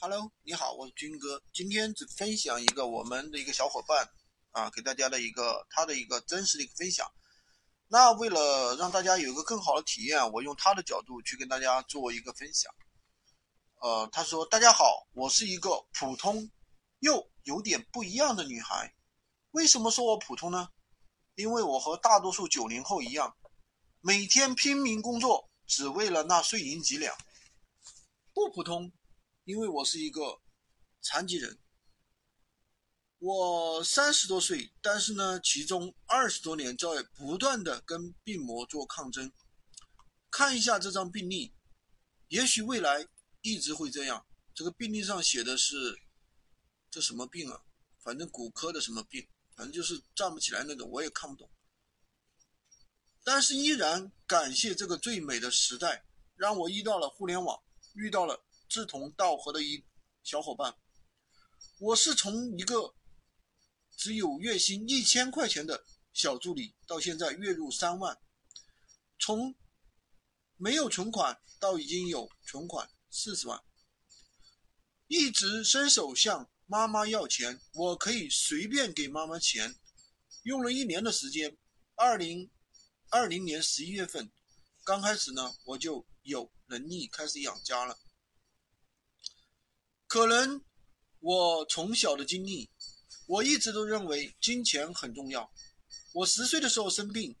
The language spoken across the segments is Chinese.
Hello，你好，我是军哥。今天只分享一个我们的一个小伙伴啊，给大家的一个他的一个真实的一个分享。那为了让大家有一个更好的体验，我用他的角度去跟大家做一个分享。呃，他说：“大家好，我是一个普通又有点不一样的女孩。为什么说我普通呢？因为我和大多数九零后一样，每天拼命工作，只为了那碎银几两。不普通。”因为我是一个残疾人，我三十多岁，但是呢，其中二十多年在不断的跟病魔做抗争。看一下这张病历，也许未来一直会这样。这个病历上写的是这什么病啊？反正骨科的什么病，反正就是站不起来那种，我也看不懂。但是依然感谢这个最美的时代，让我遇到了互联网，遇到了。志同道合的一小伙伴，我是从一个只有月薪一千块钱的小助理，到现在月入三万，从没有存款到已经有存款四十万，一直伸手向妈妈要钱，我可以随便给妈妈钱，用了一年的时间，二零二零年十一月份，刚开始呢，我就有能力开始养家了。可能我从小的经历，我一直都认为金钱很重要。我十岁的时候生病，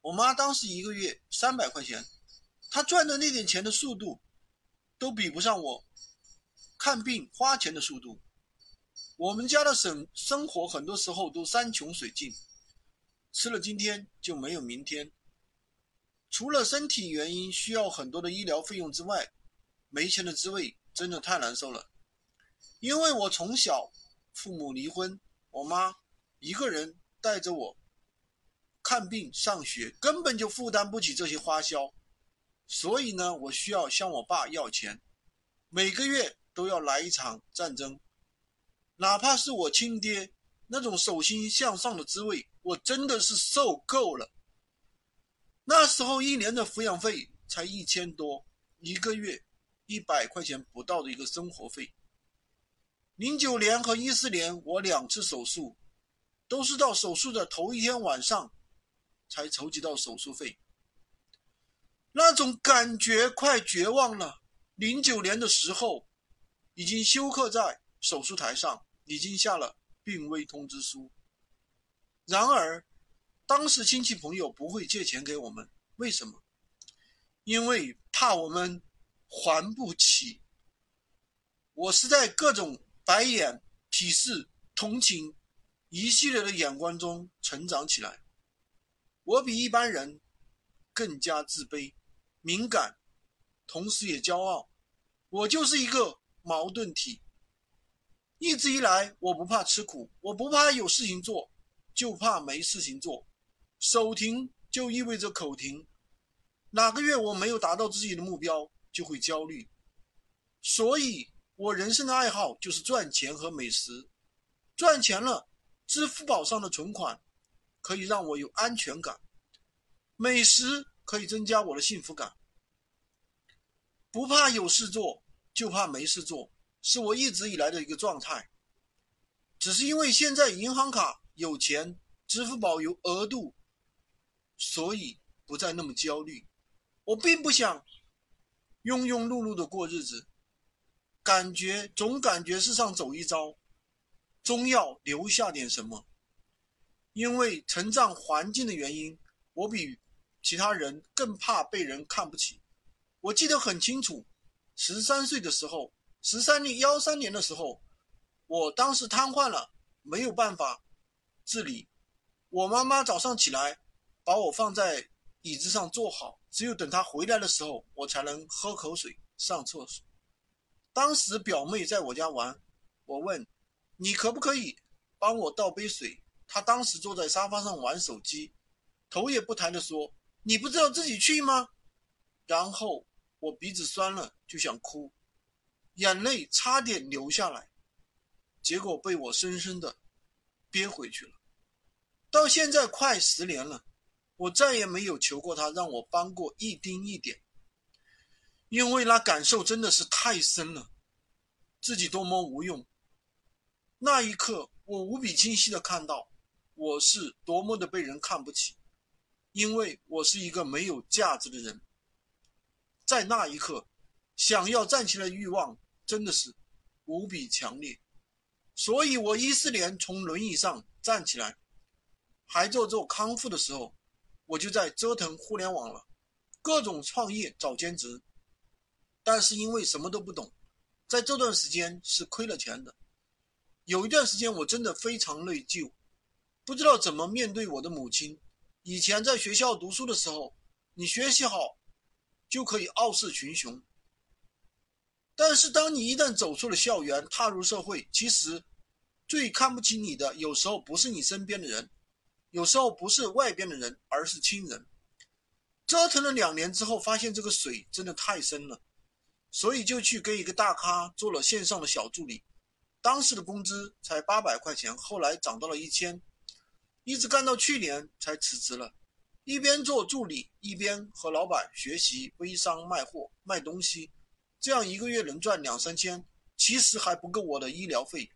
我妈当时一个月三百块钱，她赚的那点钱的速度，都比不上我看病花钱的速度。我们家的生生活很多时候都山穷水尽，吃了今天就没有明天。除了身体原因需要很多的医疗费用之外，没钱的滋味真的太难受了。因为我从小父母离婚，我妈一个人带着我看病上学，根本就负担不起这些花销，所以呢，我需要向我爸要钱，每个月都要来一场战争，哪怕是我亲爹那种手心向上的滋味，我真的是受够了。那时候一年的抚养费才一千多，一个月一百块钱不到的一个生活费。零九年和一四年，我两次手术，都是到手术的头一天晚上，才筹集到手术费。那种感觉快绝望了。零九年的时候，已经休克在手术台上，已经下了病危通知书。然而，当时亲戚朋友不会借钱给我们，为什么？因为怕我们还不起。我是在各种。白眼、鄙视、同情，一系列的眼光中成长起来。我比一般人更加自卑、敏感，同时也骄傲。我就是一个矛盾体。一直以来，我不怕吃苦，我不怕有事情做，就怕没事情做。手停就意味着口停。哪个月我没有达到自己的目标，就会焦虑。所以。我人生的爱好就是赚钱和美食，赚钱了，支付宝上的存款可以让我有安全感，美食可以增加我的幸福感。不怕有事做，就怕没事做，是我一直以来的一个状态。只是因为现在银行卡有钱，支付宝有额度，所以不再那么焦虑。我并不想庸庸碌碌的过日子。感觉总感觉世上走一遭，终要留下点什么。因为成长环境的原因，我比其他人更怕被人看不起。我记得很清楚，十三岁的时候，十三年幺三年的时候，我当时瘫痪了，没有办法自理。我妈妈早上起来把我放在椅子上坐好，只有等她回来的时候，我才能喝口水、上厕所。当时表妹在我家玩，我问你可不可以帮我倒杯水？她当时坐在沙发上玩手机，头也不抬的说：“你不知道自己去吗？”然后我鼻子酸了，就想哭，眼泪差点流下来，结果被我深深的憋回去了。到现在快十年了，我再也没有求过她让我帮过一丁一点。因为那感受真的是太深了，自己多么无用。那一刻，我无比清晰的看到，我是多么的被人看不起，因为我是一个没有价值的人。在那一刻，想要站起来的欲望真的是无比强烈，所以我一四年从轮椅上站起来，还做做康复的时候，我就在折腾互联网了，各种创业找兼职。但是因为什么都不懂，在这段时间是亏了钱的。有一段时间我真的非常内疚，不知道怎么面对我的母亲。以前在学校读书的时候，你学习好就可以傲视群雄。但是当你一旦走出了校园，踏入社会，其实最看不起你的，有时候不是你身边的人，有时候不是外边的人，而是亲人。折腾了两年之后，发现这个水真的太深了。所以就去跟一个大咖做了线上的小助理，当时的工资才八百块钱，后来涨到了一千，一直干到去年才辞职了。一边做助理，一边和老板学习微商卖货卖东西，这样一个月能赚两三千，其实还不够我的医疗费。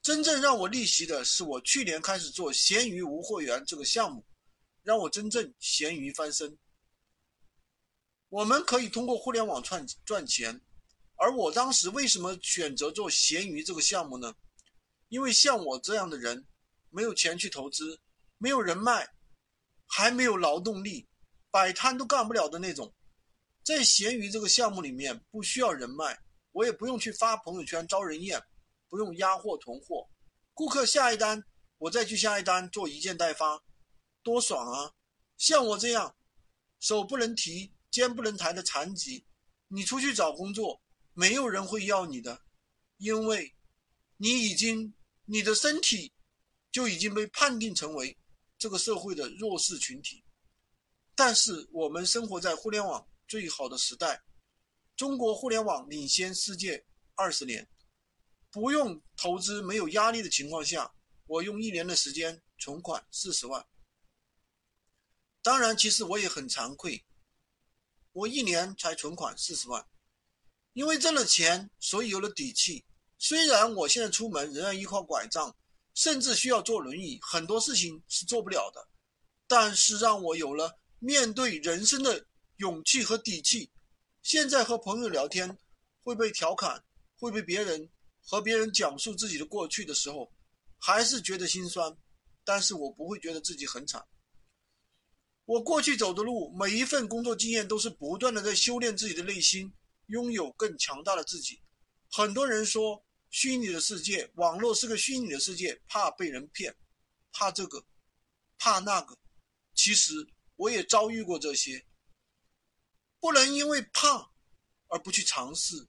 真正让我逆袭的是我去年开始做闲鱼无货源这个项目，让我真正闲鱼翻身。我们可以通过互联网赚赚钱，而我当时为什么选择做闲鱼这个项目呢？因为像我这样的人，没有钱去投资，没有人脉，还没有劳动力，摆摊都干不了的那种，在闲鱼这个项目里面不需要人脉，我也不用去发朋友圈招人厌，不用压货囤货，顾客下一单我再去下一单做一件代发，多爽啊！像我这样，手不能提。肩不能抬的残疾，你出去找工作，没有人会要你的，因为，你已经你的身体就已经被判定成为这个社会的弱势群体。但是我们生活在互联网最好的时代，中国互联网领先世界二十年，不用投资没有压力的情况下，我用一年的时间存款四十万。当然，其实我也很惭愧。我一年才存款四十万，因为挣了钱，所以有了底气。虽然我现在出门仍然依靠拐杖，甚至需要坐轮椅，很多事情是做不了的，但是让我有了面对人生的勇气和底气。现在和朋友聊天会被调侃，会被别人和别人讲述自己的过去的时候，还是觉得心酸，但是我不会觉得自己很惨。我过去走的路，每一份工作经验都是不断的在修炼自己的内心，拥有更强大的自己。很多人说虚拟的世界，网络是个虚拟的世界，怕被人骗，怕这个，怕那个。其实我也遭遇过这些，不能因为怕而不去尝试，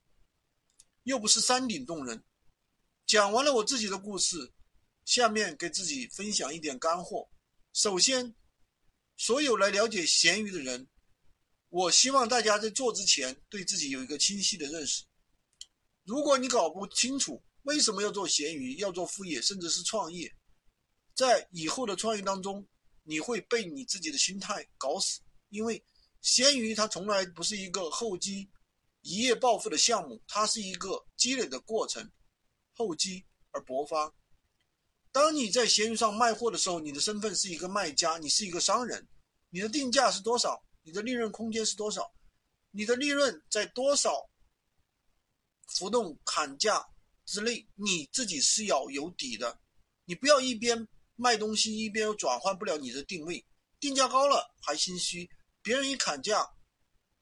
又不是山顶洞人。讲完了我自己的故事，下面给自己分享一点干货。首先。所有来了解闲鱼的人，我希望大家在做之前对自己有一个清晰的认识。如果你搞不清楚为什么要做闲鱼、要做副业，甚至是创业，在以后的创业当中，你会被你自己的心态搞死。因为闲鱼它从来不是一个厚积一夜暴富的项目，它是一个积累的过程，厚积而薄发。当你在闲鱼上卖货的时候，你的身份是一个卖家，你是一个商人，你的定价是多少？你的利润空间是多少？你的利润在多少浮动砍价之内？你自己是要有底的，你不要一边卖东西一边又转换不了你的定位，定价高了还心虚，别人一砍价，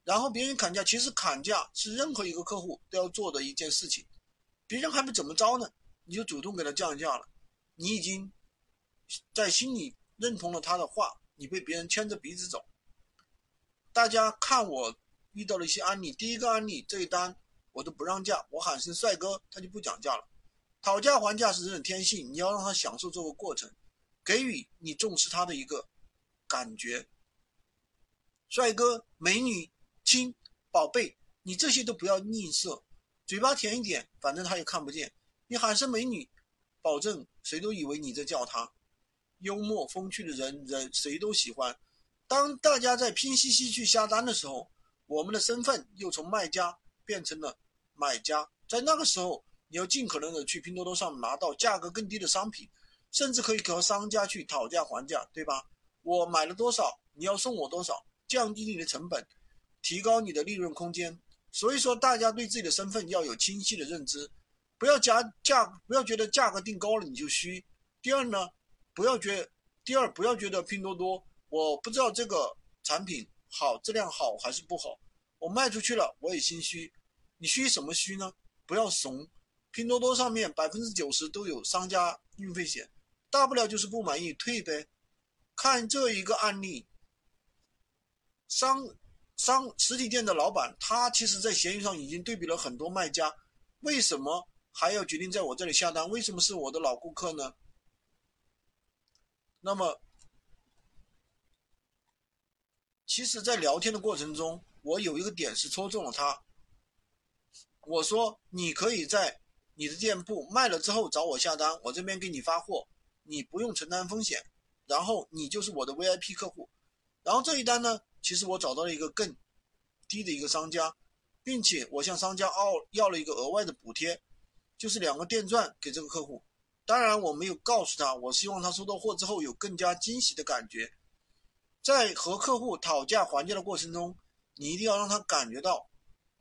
然后别人砍价，其实砍价是任何一个客户都要做的一件事情，别人还没怎么着呢，你就主动给他降价了。你已经在心里认同了他的话，你被别人牵着鼻子走。大家看我遇到了一些案例，第一个案例这一单我都不让价，我喊声帅哥，他就不讲价了。讨价还价是人的天性，你要让他享受这个过程，给予你重视他的一个感觉。帅哥、美女、亲、宝贝，你这些都不要吝啬，嘴巴甜一点，反正他也看不见。你喊声美女。保证谁都以为你在叫他，幽默风趣的人人谁都喜欢。当大家在拼夕夕去下单的时候，我们的身份又从卖家变成了买家。在那个时候，你要尽可能的去拼多多上拿到价格更低的商品，甚至可以和商家去讨价还价，对吧？我买了多少，你要送我多少，降低你的成本，提高你的利润空间。所以说，大家对自己的身份要有清晰的认知，不要加价，不要觉得价格定高了你就虚。第二呢，不要觉，第二不要觉得拼多多，我不知道这个产品好，质量好还是不好，我卖出去了我也心虚。你虚什么虚呢？不要怂。拼多多上面百分之九十都有商家运费险，大不了就是不满意退呗。看这一个案例，商。商实体店的老板，他其实在闲鱼上已经对比了很多卖家，为什么还要决定在我这里下单？为什么是我的老顾客呢？那么，其实，在聊天的过程中，我有一个点是戳中了他。我说：“你可以在你的店铺卖了之后找我下单，我这边给你发货，你不用承担风险，然后你就是我的 VIP 客户。然后这一单呢？”其实我找到了一个更低的一个商家，并且我向商家要要了一个额外的补贴，就是两个电钻给这个客户。当然我没有告诉他，我希望他收到货之后有更加惊喜的感觉。在和客户讨价还价的过程中，你一定要让他感觉到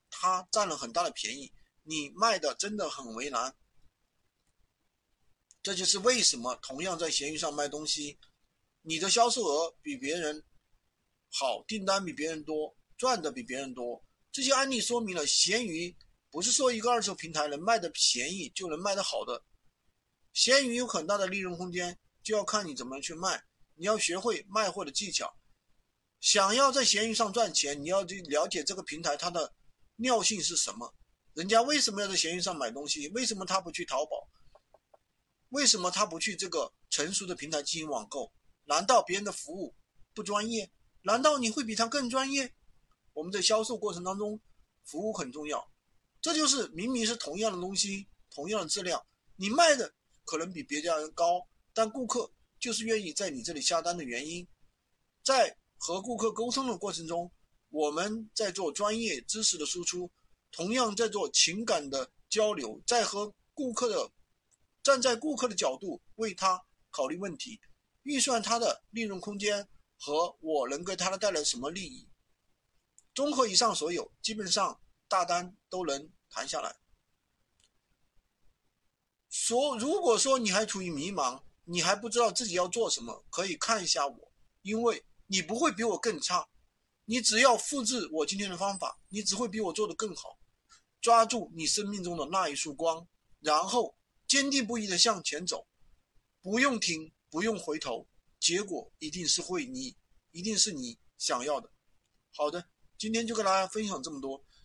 他占了很大的便宜，你卖的真的很为难。这就是为什么同样在闲鱼上卖东西，你的销售额比别人。好，订单比别人多，赚的比别人多。这些案例说明了，闲鱼不是说一个二手平台能卖的便宜就能卖的好的。闲鱼有很大的利润空间，就要看你怎么去卖。你要学会卖货的技巧。想要在闲鱼上赚钱，你要去了解这个平台它的尿性是什么。人家为什么要在闲鱼上买东西？为什么他不去淘宝？为什么他不去这个成熟的平台进行网购？难道别人的服务不专业？难道你会比他更专业？我们在销售过程当中，服务很重要。这就是明明是同样的东西，同样的质量，你卖的可能比别家人高，但顾客就是愿意在你这里下单的原因。在和顾客沟通的过程中，我们在做专业知识的输出，同样在做情感的交流，在和顾客的站在顾客的角度为他考虑问题，预算他的利润空间。和我能给他带来什么利益？综合以上所有，基本上大单都能谈下来。说，如果说你还处于迷茫，你还不知道自己要做什么，可以看一下我，因为你不会比我更差。你只要复制我今天的方法，你只会比我做的更好。抓住你生命中的那一束光，然后坚定不移的向前走，不用停，不用回头。结果一定是会你，一定是你想要的。好的，今天就跟大家分享这么多。